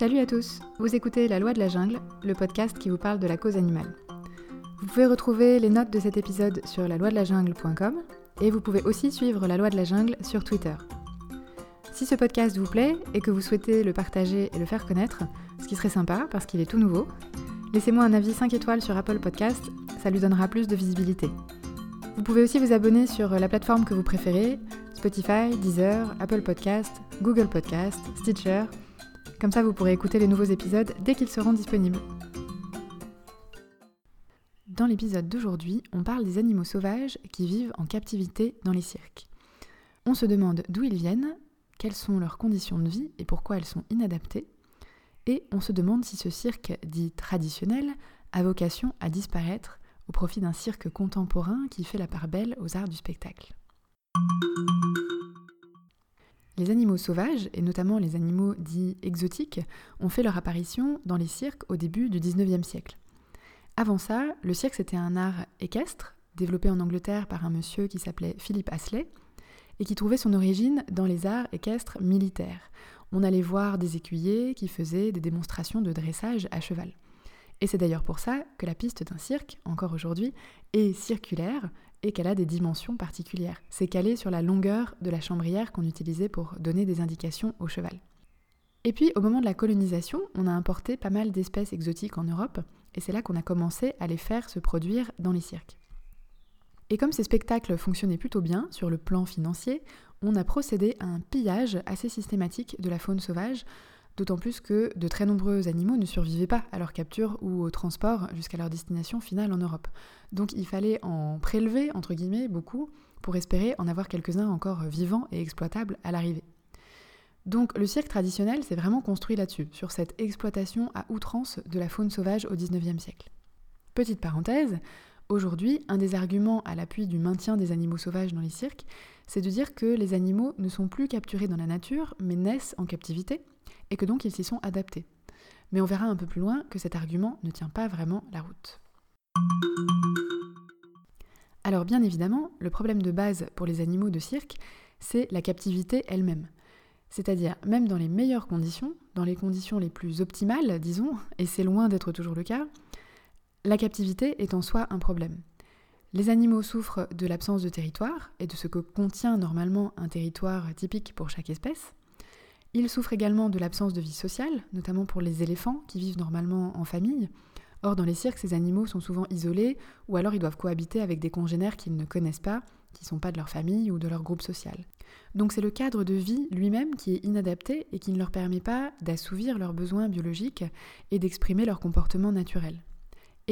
Salut à tous, vous écoutez La Loi de la Jungle, le podcast qui vous parle de la cause animale. Vous pouvez retrouver les notes de cet épisode sur la loi de la jungle.com et vous pouvez aussi suivre La Loi de la Jungle sur Twitter. Si ce podcast vous plaît et que vous souhaitez le partager et le faire connaître, ce qui serait sympa parce qu'il est tout nouveau, laissez-moi un avis 5 étoiles sur Apple Podcast, ça lui donnera plus de visibilité. Vous pouvez aussi vous abonner sur la plateforme que vous préférez, Spotify, Deezer, Apple Podcast, Google Podcast, Stitcher comme ça, vous pourrez écouter les nouveaux épisodes dès qu'ils seront disponibles. Dans l'épisode d'aujourd'hui, on parle des animaux sauvages qui vivent en captivité dans les cirques. On se demande d'où ils viennent, quelles sont leurs conditions de vie et pourquoi elles sont inadaptées. Et on se demande si ce cirque dit traditionnel a vocation à disparaître au profit d'un cirque contemporain qui fait la part belle aux arts du spectacle. Les animaux sauvages, et notamment les animaux dits exotiques, ont fait leur apparition dans les cirques au début du 19e siècle. Avant ça, le cirque c'était un art équestre, développé en Angleterre par un monsieur qui s'appelait Philippe Astley, et qui trouvait son origine dans les arts équestres militaires. On allait voir des écuyers qui faisaient des démonstrations de dressage à cheval. Et c'est d'ailleurs pour ça que la piste d'un cirque, encore aujourd'hui, est circulaire et qu'elle a des dimensions particulières. C'est calé sur la longueur de la chambrière qu'on utilisait pour donner des indications au cheval. Et puis, au moment de la colonisation, on a importé pas mal d'espèces exotiques en Europe, et c'est là qu'on a commencé à les faire se produire dans les cirques. Et comme ces spectacles fonctionnaient plutôt bien sur le plan financier, on a procédé à un pillage assez systématique de la faune sauvage d'autant plus que de très nombreux animaux ne survivaient pas à leur capture ou au transport jusqu'à leur destination finale en Europe. Donc il fallait en prélever, entre guillemets, beaucoup, pour espérer en avoir quelques-uns encore vivants et exploitables à l'arrivée. Donc le cirque traditionnel s'est vraiment construit là-dessus, sur cette exploitation à outrance de la faune sauvage au XIXe siècle. Petite parenthèse, aujourd'hui, un des arguments à l'appui du maintien des animaux sauvages dans les cirques, c'est de dire que les animaux ne sont plus capturés dans la nature, mais naissent en captivité, et que donc ils s'y sont adaptés. Mais on verra un peu plus loin que cet argument ne tient pas vraiment la route. Alors bien évidemment, le problème de base pour les animaux de cirque, c'est la captivité elle-même. C'est-à-dire, même dans les meilleures conditions, dans les conditions les plus optimales, disons, et c'est loin d'être toujours le cas, la captivité est en soi un problème. Les animaux souffrent de l'absence de territoire et de ce que contient normalement un territoire typique pour chaque espèce. Ils souffrent également de l'absence de vie sociale, notamment pour les éléphants qui vivent normalement en famille. Or, dans les cirques, ces animaux sont souvent isolés ou alors ils doivent cohabiter avec des congénères qu'ils ne connaissent pas, qui ne sont pas de leur famille ou de leur groupe social. Donc c'est le cadre de vie lui-même qui est inadapté et qui ne leur permet pas d'assouvir leurs besoins biologiques et d'exprimer leur comportement naturel.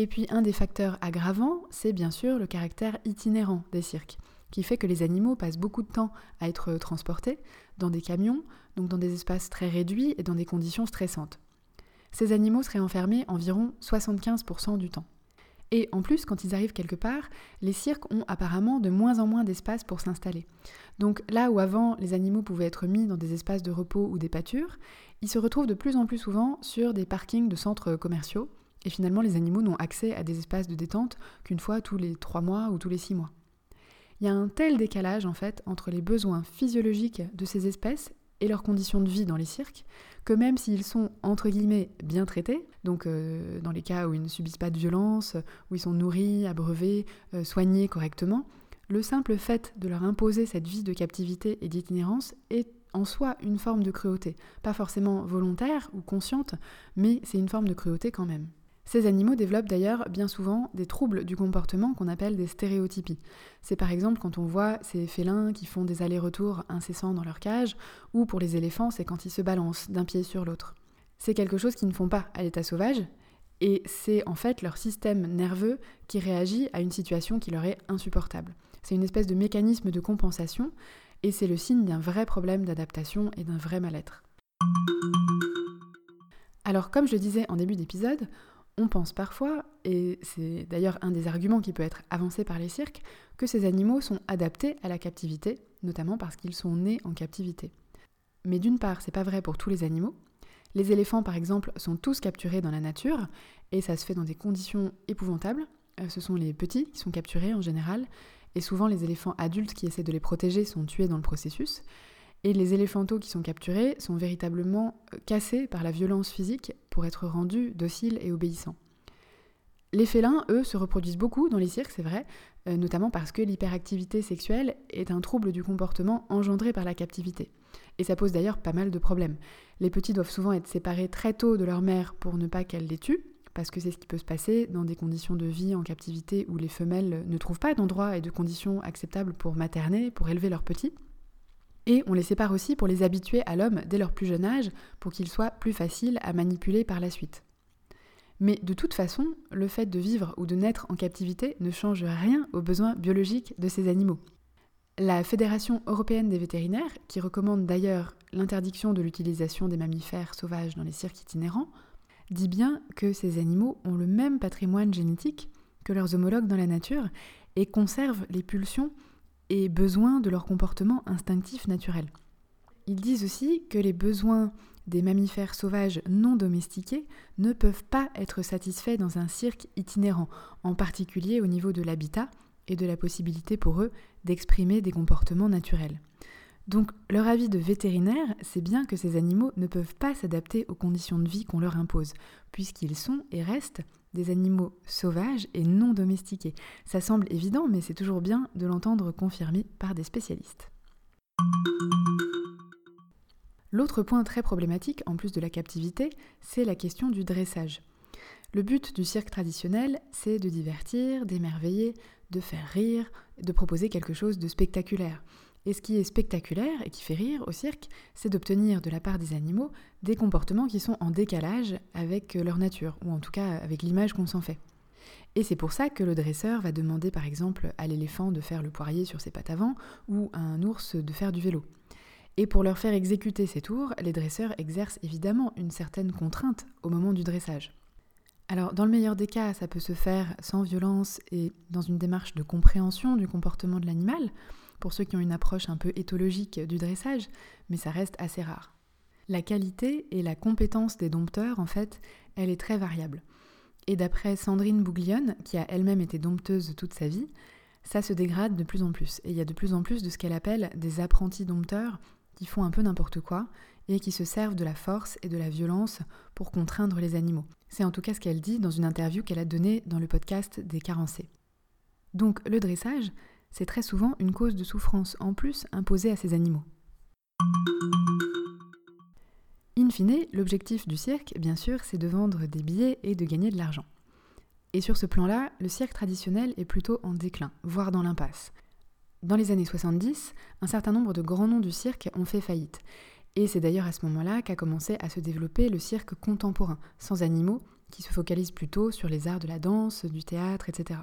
Et puis un des facteurs aggravants, c'est bien sûr le caractère itinérant des cirques qui fait que les animaux passent beaucoup de temps à être transportés dans des camions, donc dans des espaces très réduits et dans des conditions stressantes. Ces animaux seraient enfermés environ 75% du temps. Et en plus, quand ils arrivent quelque part, les cirques ont apparemment de moins en moins d'espace pour s'installer. Donc là où avant les animaux pouvaient être mis dans des espaces de repos ou des pâtures, ils se retrouvent de plus en plus souvent sur des parkings de centres commerciaux, et finalement les animaux n'ont accès à des espaces de détente qu'une fois tous les trois mois ou tous les six mois. Il y a un tel décalage en fait entre les besoins physiologiques de ces espèces et leurs conditions de vie dans les cirques, que même s'ils sont entre guillemets bien traités, donc euh, dans les cas où ils ne subissent pas de violence, où ils sont nourris, abreuvés, euh, soignés correctement, le simple fait de leur imposer cette vie de captivité et d'itinérance est en soi une forme de cruauté, pas forcément volontaire ou consciente, mais c'est une forme de cruauté quand même. Ces animaux développent d'ailleurs bien souvent des troubles du comportement qu'on appelle des stéréotypies. C'est par exemple quand on voit ces félins qui font des allers-retours incessants dans leur cage, ou pour les éléphants, c'est quand ils se balancent d'un pied sur l'autre. C'est quelque chose qu'ils ne font pas à l'état sauvage, et c'est en fait leur système nerveux qui réagit à une situation qui leur est insupportable. C'est une espèce de mécanisme de compensation, et c'est le signe d'un vrai problème d'adaptation et d'un vrai mal-être. Alors comme je le disais en début d'épisode, on pense parfois, et c'est d'ailleurs un des arguments qui peut être avancé par les cirques, que ces animaux sont adaptés à la captivité, notamment parce qu'ils sont nés en captivité. Mais d'une part, c'est pas vrai pour tous les animaux. Les éléphants, par exemple, sont tous capturés dans la nature, et ça se fait dans des conditions épouvantables. euh, ce sont les petits qui sont capturés en général, et souvent les éléphants adultes qui essaient de les protéger sont tués dans le processus. Et les éléphantaux qui sont capturés sont véritablement euh, cassés par la violence physique pour être rendus dociles et obéissants. Les félins, eux, se reproduisent beaucoup dans les cirques, c'est vrai, euh, notamment parce que l'hyperactivité sexuelle est un trouble du comportement engendré par la captivité. Et ça pose d'ailleurs pas mal de problèmes. Les petits doivent souvent être séparés très tôt de leur mère pour ne pas qu'elle les tue, parce que c'est ce qui peut se passer dans des conditions de vie en captivité où les femelles ne trouvent pas d'endroit et de conditions acceptables pour materner, pour élever leurs petits. Et on les sépare aussi pour les habituer à l'homme dès leur plus jeune âge, pour qu'il soit plus facile à manipuler par la suite. Mais de toute façon, le fait de vivre ou de naître en captivité ne change rien aux besoins biologiques de ces animaux. La Fédération européenne des vétérinaires, qui recommande d'ailleurs l'interdiction de l'utilisation des mammifères sauvages dans les cirques itinérants, dit bien que ces animaux ont le même patrimoine génétique que leurs homologues dans la nature et conservent les pulsions et besoins de leur comportement instinctif naturel. Ils disent aussi que les besoins des mammifères sauvages non domestiqués ne peuvent pas être satisfaits dans un cirque itinérant, en particulier au niveau de l'habitat et de la possibilité pour eux d'exprimer des comportements naturels. Donc leur avis de vétérinaire, c'est bien que ces animaux ne peuvent pas s'adapter aux conditions de vie qu'on leur impose, puisqu'ils sont et restent des animaux sauvages et non domestiqués. Ça semble évident, mais c'est toujours bien de l'entendre confirmé par des spécialistes. L'autre point très problématique, en plus de la captivité, c'est la question du dressage. Le but du cirque traditionnel, c'est de divertir, d'émerveiller, de faire rire, de proposer quelque chose de spectaculaire. Et ce qui est spectaculaire et qui fait rire au cirque, c'est d'obtenir de la part des animaux des comportements qui sont en décalage avec leur nature, ou en tout cas avec l'image qu'on s'en fait. Et c'est pour ça que le dresseur va demander par exemple à l'éléphant de faire le poirier sur ses pattes avant, ou à un ours de faire du vélo. Et pour leur faire exécuter ces tours, les dresseurs exercent évidemment une certaine contrainte au moment du dressage. Alors, dans le meilleur des cas, ça peut se faire sans violence et dans une démarche de compréhension du comportement de l'animal, pour ceux qui ont une approche un peu éthologique du dressage, mais ça reste assez rare. La qualité et la compétence des dompteurs, en fait, elle est très variable. Et d'après Sandrine Bouglione, qui a elle-même été dompteuse toute sa vie, ça se dégrade de plus en plus. Et il y a de plus en plus de ce qu'elle appelle des apprentis dompteurs qui font un peu n'importe quoi et qui se servent de la force et de la violence pour contraindre les animaux. C'est en tout cas ce qu'elle dit dans une interview qu'elle a donnée dans le podcast des carencés. Donc le dressage, c'est très souvent une cause de souffrance en plus imposée à ces animaux. In fine, l'objectif du cirque, bien sûr, c'est de vendre des billets et de gagner de l'argent. Et sur ce plan-là, le cirque traditionnel est plutôt en déclin, voire dans l'impasse. Dans les années 70, un certain nombre de grands noms du cirque ont fait faillite. Et c'est d'ailleurs à ce moment-là qu'a commencé à se développer le cirque contemporain, sans animaux, qui se focalise plutôt sur les arts de la danse, du théâtre, etc.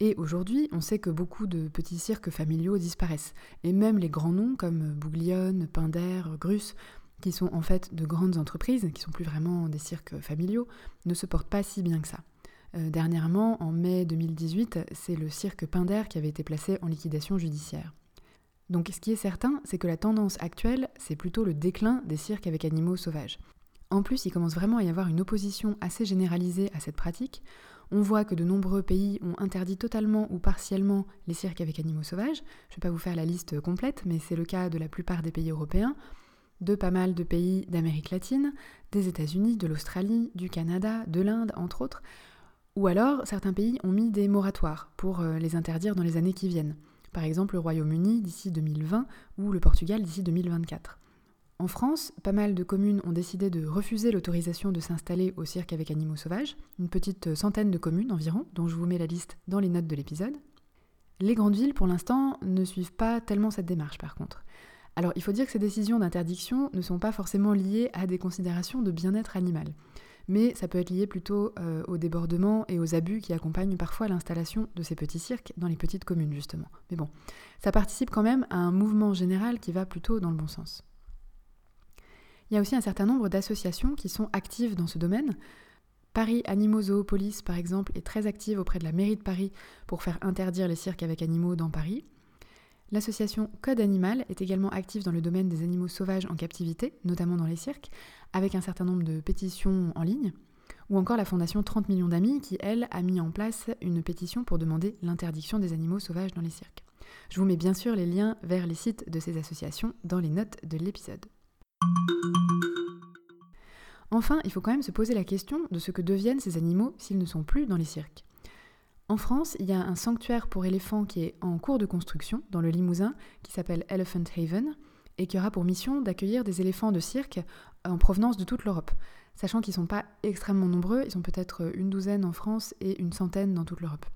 Et aujourd'hui, on sait que beaucoup de petits cirques familiaux disparaissent. Et même les grands noms comme Bouglione, Pinder, Grus, qui sont en fait de grandes entreprises, qui sont plus vraiment des cirques familiaux, ne se portent pas si bien que ça. Euh, dernièrement, en mai 2018, c'est le cirque Pinder qui avait été placé en liquidation judiciaire. Donc ce qui est certain, c'est que la tendance actuelle, c'est plutôt le déclin des cirques avec animaux sauvages. En plus, il commence vraiment à y avoir une opposition assez généralisée à cette pratique. On voit que de nombreux pays ont interdit totalement ou partiellement les cirques avec animaux sauvages. Je ne vais pas vous faire la liste complète, mais c'est le cas de la plupart des pays européens, de pas mal de pays d'Amérique latine, des États-Unis, de l'Australie, du Canada, de l'Inde, entre autres. Ou alors, certains pays ont mis des moratoires pour euh, les interdire dans les années qui viennent. Par exemple, le Royaume-Uni d'ici 2020 ou le Portugal d'ici 2024. En France, pas mal de communes ont décidé de refuser l'autorisation de s'installer au cirque avec animaux sauvages, une petite centaine de communes environ, dont je vous mets la liste dans les notes de l'épisode. Les grandes villes, pour l'instant, ne suivent pas tellement cette démarche par contre. Alors il faut dire que ces décisions d'interdiction ne sont pas forcément liées à des considérations de bien-être animal, mais ça peut être lié plutôt euh, aux débordements et aux abus qui accompagnent parfois l'installation de ces petits cirques dans les petites communes justement. Mais bon, ça participe quand même à un mouvement général qui va plutôt dans le bon sens. Il y a aussi un certain nombre d'associations qui sont actives dans ce domaine. Paris Animaux Zoopolis, par exemple, est très active auprès de la mairie de Paris pour faire interdire les cirques avec animaux dans Paris. L'association Code Animal est également active dans le domaine des animaux sauvages en captivité, notamment dans les cirques, avec un certain nombre de pétitions en ligne. ou encore la fondation 30 millions d'amis qui, elle, a mis en place une pétition pour demander l'interdiction des animaux sauvages dans les cirques. Je vous mets bien sûr les liens vers les sites de ces associations dans les notes de l'épisode. Enfin, il faut quand même se poser la question de ce que deviennent ces animaux s'ils ne sont plus dans les cirques. En France, il y a un sanctuaire pour éléphants qui est en cours de construction dans le Limousin, qui s'appelle Elephant Haven, et qui aura pour mission d'accueillir des éléphants de cirque en provenance de toute l'Europe. Sachant qu'ils ne sont pas extrêmement nombreux, ils sont peut-être une douzaine en France et une centaine dans toute l'Europe.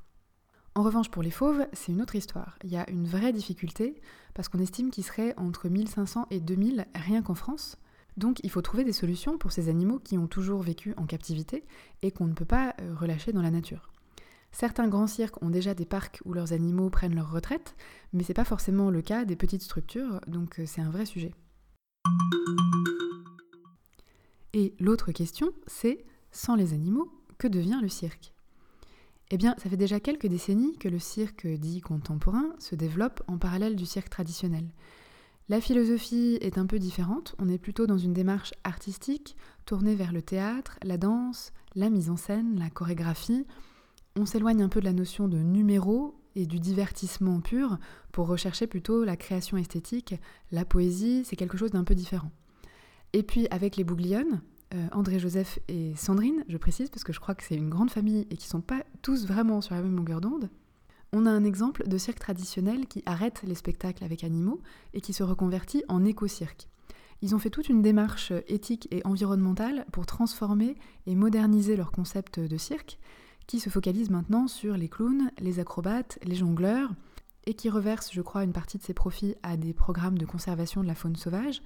En revanche, pour les fauves, c'est une autre histoire. Il y a une vraie difficulté, parce qu'on estime qu'ils seraient entre 1500 et 2000 rien qu'en France. Donc il faut trouver des solutions pour ces animaux qui ont toujours vécu en captivité et qu'on ne peut pas euh, relâcher dans la nature. Certains grands cirques ont déjà des parcs où leurs animaux prennent leur retraite, mais c'est pas forcément le cas des petites structures, donc euh, c'est un vrai sujet. Et l'autre question, c'est sans les animaux, que devient le cirque? Eh bien, ça fait déjà quelques décennies que le cirque dit contemporain se développe en parallèle du cirque traditionnel. La philosophie est un peu différente, on est plutôt dans une démarche artistique, tournée vers le théâtre, la danse, la mise en scène, la chorégraphie, on s'éloigne un peu de la notion de numéro et du divertissement pur pour rechercher plutôt la création esthétique, la poésie, c'est quelque chose d'un peu différent. Et puis avec les Bouglionnes, euh, André Joseph et Sandrine, je précise parce que je crois que c'est une grande famille et qui sont pas tous vraiment sur la même longueur d'onde, on a un exemple de cirque traditionnel qui arrête les spectacles avec animaux et qui se reconvertit en éco-cirque. Ils ont fait toute une démarche éthique et environnementale pour transformer et moderniser leur concept de cirque qui se focalise maintenant sur les clowns, les acrobates, les jongleurs, et qui reverse, je crois, une partie de ses profits à des programmes de conservation de la faune sauvage.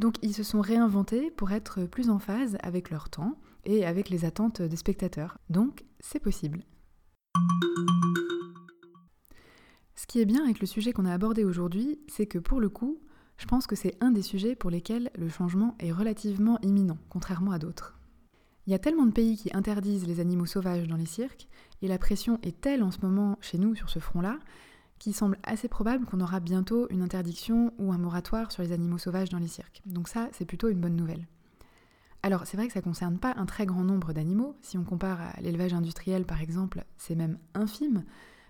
Donc ils se sont réinventés pour être plus en phase avec leur temps et avec les attentes des spectateurs. Donc c'est possible. Ce qui est bien avec le sujet qu'on a abordé aujourd'hui, c'est que pour le coup, je pense que c'est un des sujets pour lesquels le changement est relativement imminent, contrairement à d'autres. Il y a tellement de pays qui interdisent les animaux sauvages dans les cirques, et la pression est telle en ce moment chez nous sur ce front-là, qu'il semble assez probable qu'on aura bientôt une interdiction ou un moratoire sur les animaux sauvages dans les cirques. Donc ça, c'est plutôt une bonne nouvelle. Alors c'est vrai que ça ne concerne pas un très grand nombre d'animaux, si on compare à l'élevage industriel par exemple, c'est même infime,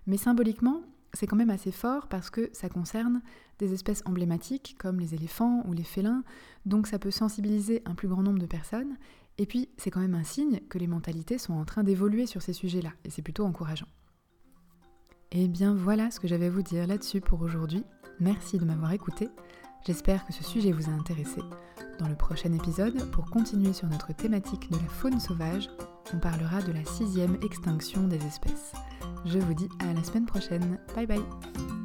mais symboliquement, c'est quand même assez fort parce que ça concerne des espèces emblématiques comme les éléphants ou les félins, donc ça peut sensibiliser un plus grand nombre de personnes et puis, c'est quand même un signe que les mentalités sont en train d'évoluer sur ces sujets-là, et c'est plutôt encourageant. Et eh bien voilà ce que j'avais à vous dire là-dessus pour aujourd'hui. Merci de m'avoir écouté. J'espère que ce sujet vous a intéressé. Dans le prochain épisode, pour continuer sur notre thématique de la faune sauvage, on parlera de la sixième extinction des espèces. Je vous dis à la semaine prochaine. Bye bye